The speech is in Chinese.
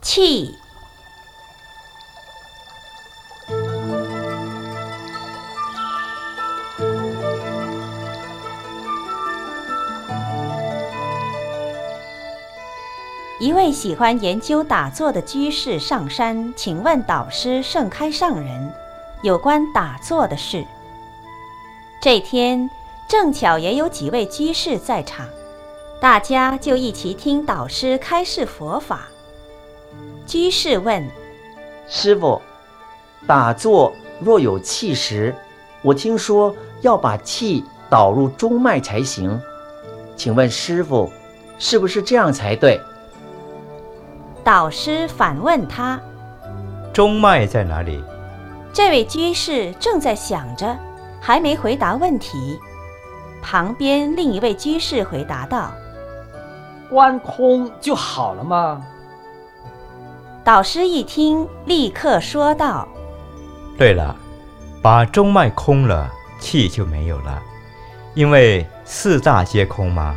气。一位喜欢研究打坐的居士上山，请问导师盛开上人有关打坐的事。这天正巧也有几位居士在场，大家就一起听导师开示佛法。居士问：“师傅，打坐若有气时，我听说要把气导入中脉才行，请问师傅，是不是这样才对？”导师反问他：“中脉在哪里？”这位居士正在想着，还没回答问题。旁边另一位居士回答道：“观空就好了吗？”老师一听，立刻说道：“对了，把中脉空了，气就没有了，因为四大皆空嘛。”